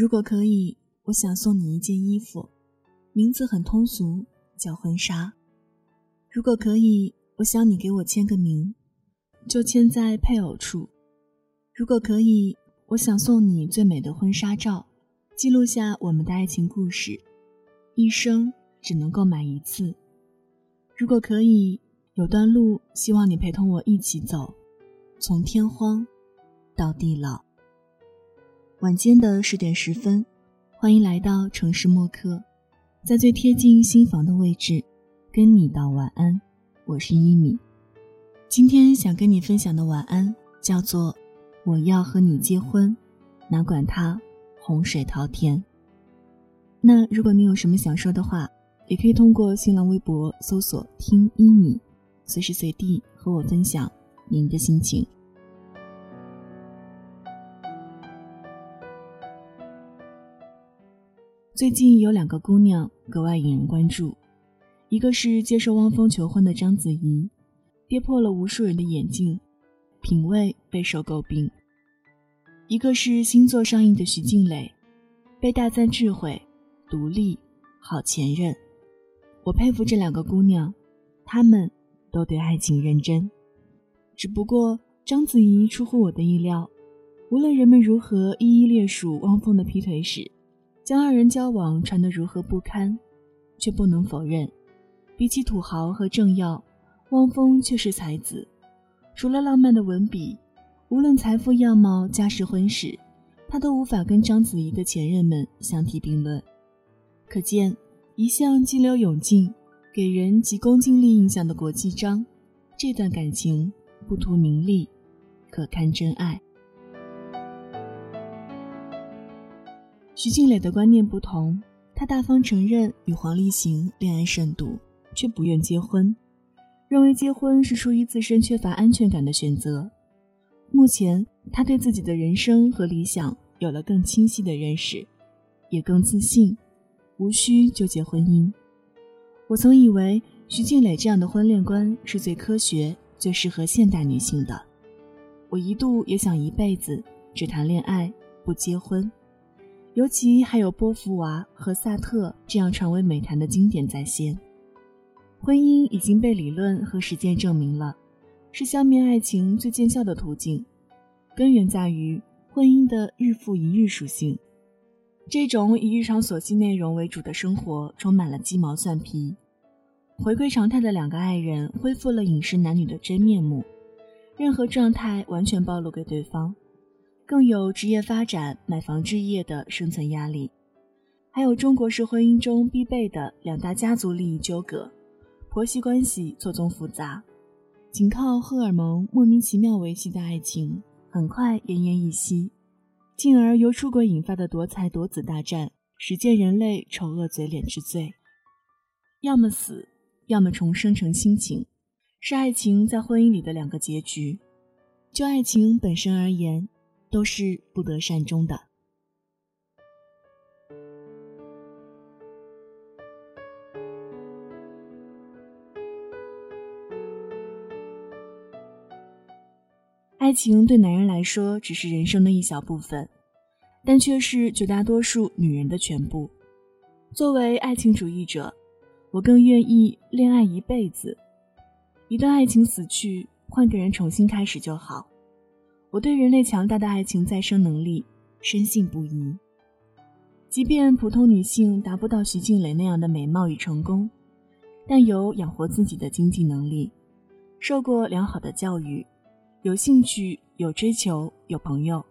如果可以，我想送你一件衣服，名字很通俗，叫婚纱。如果可以，我想你给我签个名，就签在配偶处。如果可以，我想送你最美的婚纱照，记录下我们的爱情故事，一生只能够买一次。如果可以，有段路希望你陪同我一起走，从天荒到地老。晚间的十点十分，欢迎来到城市默客，在最贴近心房的位置，跟你道晚安。我是一米，今天想跟你分享的晚安叫做“我要和你结婚”，哪管他洪水滔天。那如果你有什么想说的话，也可以通过新浪微博搜索“听一米”，随时随地和我分享您的心情。最近有两个姑娘格外引人关注，一个是接受汪峰求婚的章子怡，跌破了无数人的眼镜，品味备受诟病；一个是新作上映的徐静蕾，被大赞智慧、独立、好前任。我佩服这两个姑娘，她们都对爱情认真。只不过章子怡出乎我的意料，无论人们如何一一列数汪峰的劈腿史。将二人交往传得如何不堪，却不能否认，比起土豪和政要，汪峰却是才子。除了浪漫的文笔，无论财富、样貌、家世、婚史，他都无法跟章子怡的前任们相提并论。可见，一向激流勇进、给人极恭敬利印象的国际章，这段感情不图名利，可堪真爱。徐静蕾的观念不同，她大方承认与黄立行恋爱甚笃，却不愿结婚，认为结婚是出于自身缺乏安全感的选择。目前，她对自己的人生和理想有了更清晰的认识，也更自信，无需纠结婚姻。我曾以为徐静蕾这样的婚恋观是最科学、最适合现代女性的。我一度也想一辈子只谈恋爱，不结婚。尤其还有波伏娃和萨特这样传为美谈的经典在先，婚姻已经被理论和实践证明了，是消灭爱情最见效的途径。根源在于婚姻的日复一日属性，这种以日常琐细内容为主的生活充满了鸡毛蒜皮。回归常态的两个爱人恢复了饮食男女的真面目，任何状态完全暴露给对方。更有职业发展、买房置业的生存压力，还有中国式婚姻中必备的两大家族利益纠葛，婆媳关系错综复杂，仅靠荷尔蒙莫名其妙维系的爱情，很快奄奄一息，进而由出轨引发的夺财夺子大战，实践人类丑恶嘴脸之最。要么死，要么重生成亲情，是爱情在婚姻里的两个结局。就爱情本身而言。都是不得善终的。爱情对男人来说只是人生的一小部分，但却是绝大多数女人的全部。作为爱情主义者，我更愿意恋爱一辈子。一段爱情死去，换个人重新开始就好。我对人类强大的爱情再生能力深信不疑。即便普通女性达不到徐静蕾那样的美貌与成功，但有养活自己的经济能力，受过良好的教育，有兴趣、有追求、有朋友，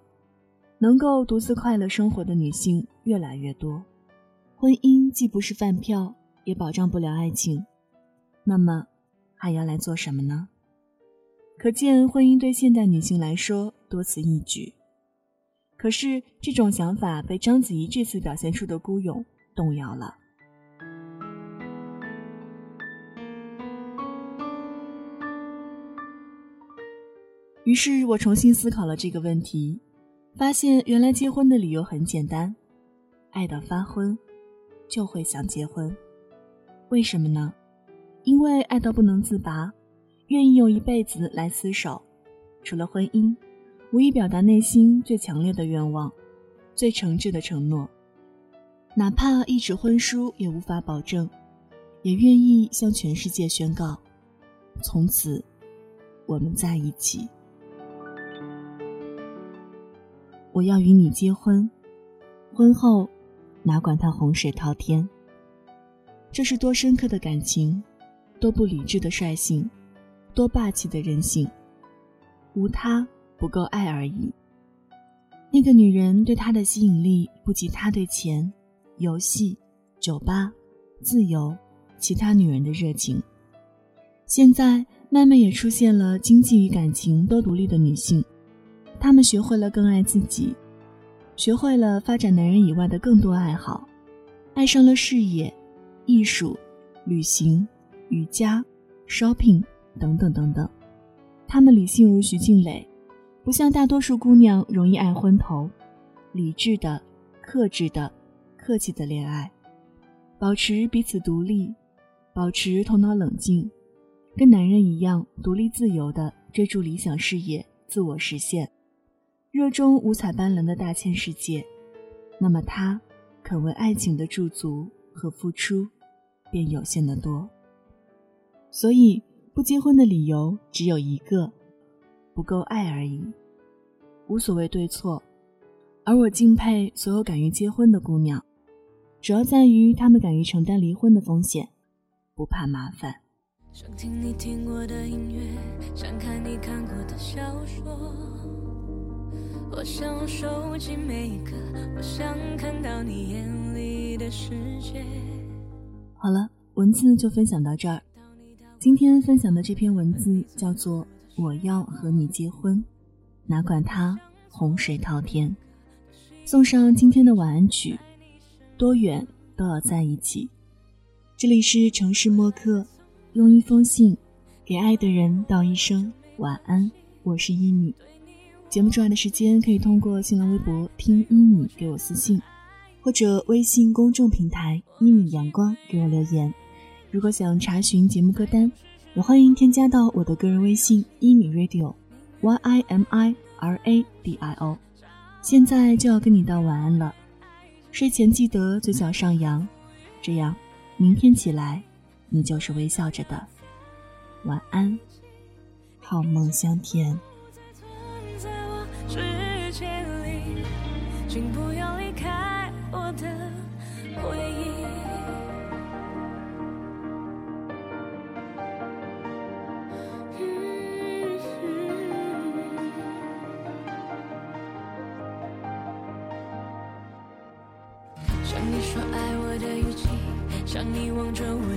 能够独自快乐生活的女性越来越多。婚姻既不是饭票，也保障不了爱情，那么还要来做什么呢？可见，婚姻对现代女性来说多此一举。可是，这种想法被章子怡这次表现出的孤勇动摇了。于是我重新思考了这个问题，发现原来结婚的理由很简单：爱到发昏，就会想结婚。为什么呢？因为爱到不能自拔。愿意用一辈子来厮守，除了婚姻，无意表达内心最强烈的愿望，最诚挚的承诺，哪怕一纸婚书也无法保证，也愿意向全世界宣告：从此，我们在一起。我要与你结婚，婚后，哪管他洪水滔天。这是多深刻的感情，多不理智的率性，多霸气的任性。无他，不够爱而已。那个女人对他的吸引力不及他对钱、游戏、酒吧、自由、其他女人的热情。现在慢慢也出现了经济与感情都独立的女性，她们学会了更爱自己，学会了发展男人以外的更多爱好，爱上了事业、艺术、旅行、瑜伽、shopping 等等等等。他们理性如徐静蕾。不像大多数姑娘容易爱昏头，理智的、克制的、客气的恋爱，保持彼此独立，保持头脑冷静，跟男人一样独立自由的追逐理想事业，自我实现，热衷五彩斑斓的大千世界，那么他肯为爱情的驻足和付出，便有限的多。所以不结婚的理由只有一个。不够爱而已，无所谓对错。而我敬佩所有敢于结婚的姑娘，主要在于她们敢于承担离婚的风险，不怕麻烦。想听你听过的音乐，想看你看过的小说。我想收集每一个，我想看到你眼里的世界。好了，文字就分享到这儿。今天分享的这篇文字叫做。我要和你结婚，哪管他洪水滔天。送上今天的晚安曲，多远都要在一起。这里是城市默客，用一封信给爱的人道一声晚安。我是一米。节目之外的时间可以通过新浪微博听一米给我私信，或者微信公众平台一米阳光给我留言。如果想查询节目歌单。也欢迎添加到我的个人微信一米 radio，y i m i r a d i o。现在就要跟你道晚安了，睡前记得嘴角上扬，这样明天起来你就是微笑着的。晚安，好梦香甜。请不要离开我的回忆。想你望着我